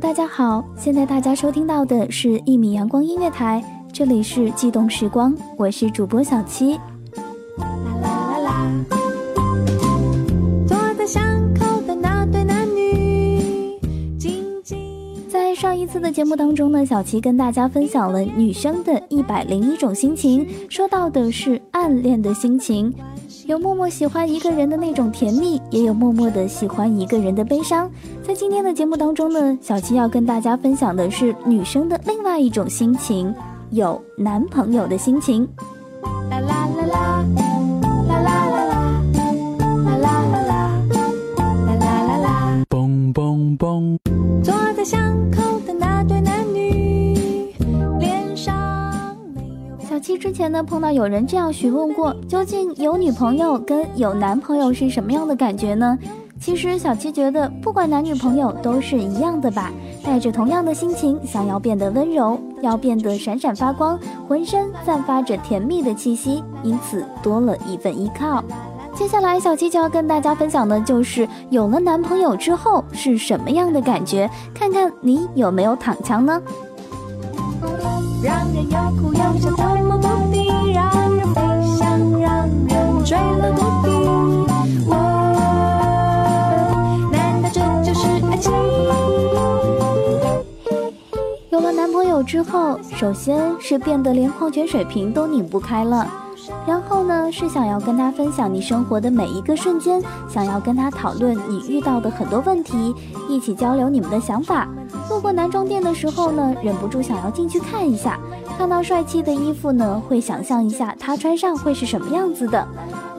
大家好！现在大家收听到的是《一米阳光音乐台》，这里是悸动时光，我是主播小七。在上一次的节目当中呢，小七跟大家分享了女生的一百零一种心情，说到的是暗恋的心情。有默默喜欢一个人的那种甜蜜，也有默默的喜欢一个人的悲伤。在今天的节目当中呢，小七要跟大家分享的是女生的另外一种心情，有男朋友的心情。之前呢碰到有人这样询问过，究竟有女朋友跟有男朋友是什么样的感觉呢？其实小七觉得，不管男女朋友都是一样的吧，带着同样的心情，想要变得温柔，要变得闪闪发光，浑身散发着甜蜜的气息，因此多了一份依靠。接下来，小七就要跟大家分享的就是有了男朋友之后是什么样的感觉，看看你有没有躺枪呢？让人又哭又笑，有了男朋友之后，首先是变得连矿泉水瓶都拧不开了。然后呢，是想要跟他分享你生活的每一个瞬间，想要跟他讨论你遇到的很多问题，一起交流你们的想法。路过男装店的时候呢，忍不住想要进去看一下，看到帅气的衣服呢，会想象一下他穿上会是什么样子的。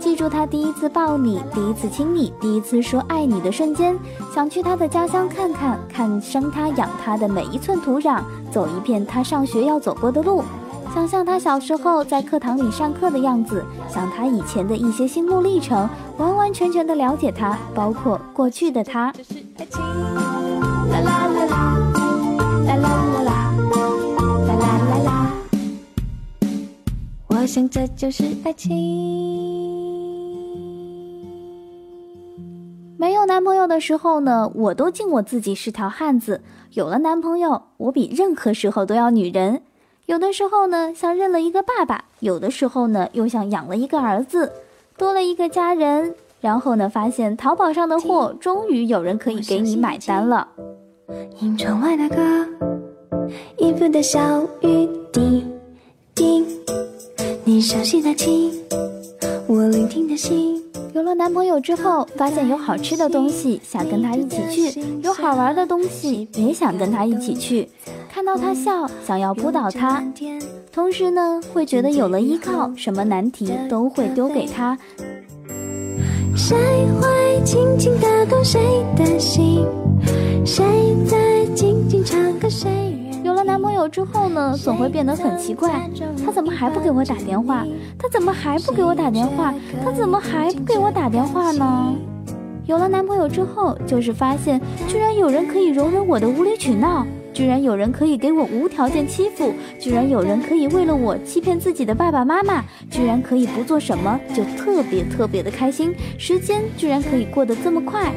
记住他第一次抱你，第一次亲你，第一次说爱你的瞬间，想去他的家乡看看，看生他养他的每一寸土壤，走一遍他上学要走过的路。想象他小时候在课堂里上课的样子，想他以前的一些心路历程，完完全全的了解他，包括过去的他。啦啦啦啦。我想这就是爱情。有男朋友的时候呢，我都敬我自己是条汉子；有了男朋友，我比任何时候都要女人。有的时候呢，像认了一个爸爸；有的时候呢，又像养了一个儿子，多了一个家人。然后呢，发现淘宝上的货终于有人可以给你买单了。听窗外那个衣服的小雨滴滴，你熟悉的情，我聆听的心。有了男朋友之后，发现有好吃的东西想跟他一起去，有好玩的东西也想跟他一起去。看到他笑，想要扑倒他，同时呢，会觉得有了依靠，什么难题都会丢给他。谁会轻轻打动谁的心？谁在静静唱歌？谁？男朋友之后呢，总会变得很奇怪。他怎么还不给我打电话？他怎么还不给我打电话？他怎么还不给我打电话呢？有了男朋友之后，就是发现居然有人可以容忍我的无理取闹。居然有人可以给我无条件欺负，居然有人可以为了我欺骗自己的爸爸妈妈，居然可以不做什么就特别特别的开心，时间居然可以过得这么快。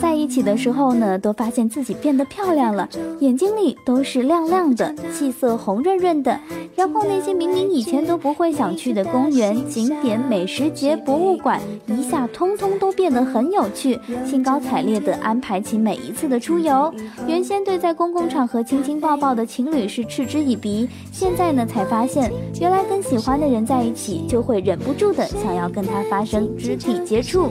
在一起的时候呢，都发现自己变得漂亮了，眼睛里都是亮亮的，气色红润润的。然后那些明明以前都不会想去的公园、景点、美食节、博物馆，一下通通都变得很有趣，兴高采烈地安排起每一次的出游。原先对在公共场合亲亲抱抱的情侣是嗤之以鼻，现在呢才发现，原来跟喜欢的人在一起，就会忍不住的想要跟他发生肢体接触。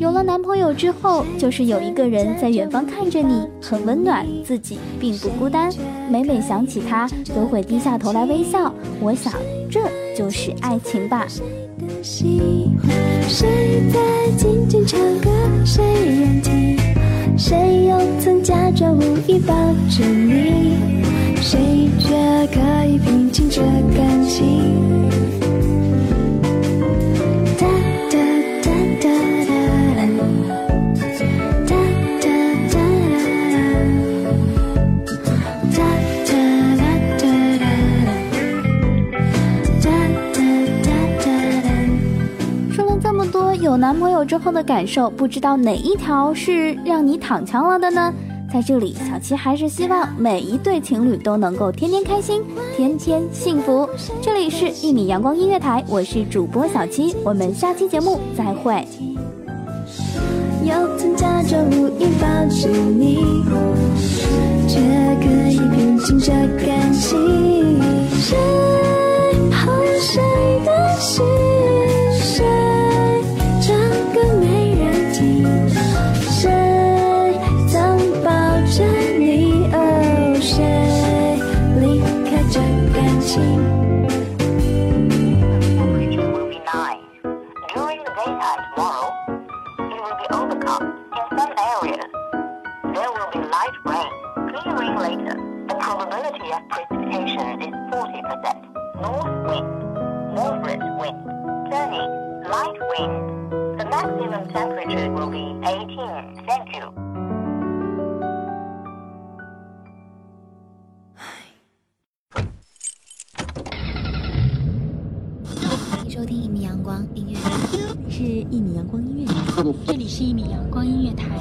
有了男朋友之后，就是有一个人在远方看着你，很温暖，自己并不孤单。每每想起他，都会低下头来微笑。我想，这就是爱情吧。谁在静静唱歌？谁愿听？谁又曾假装无意抱着你？谁却可以男朋友之后的感受，不知道哪一条是让你躺枪了的呢？在这里，小七还是希望每一对情侣都能够天天开心，天天幸福。这里是一米阳光音乐台，我是主播小七，我们下期节目再会。又曾假装无意抱着你，却可以平静这感情。收听一米阳光音乐台，是一米阳光音乐台，这里是一米阳光音乐台，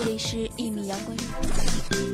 这里是一米阳光音乐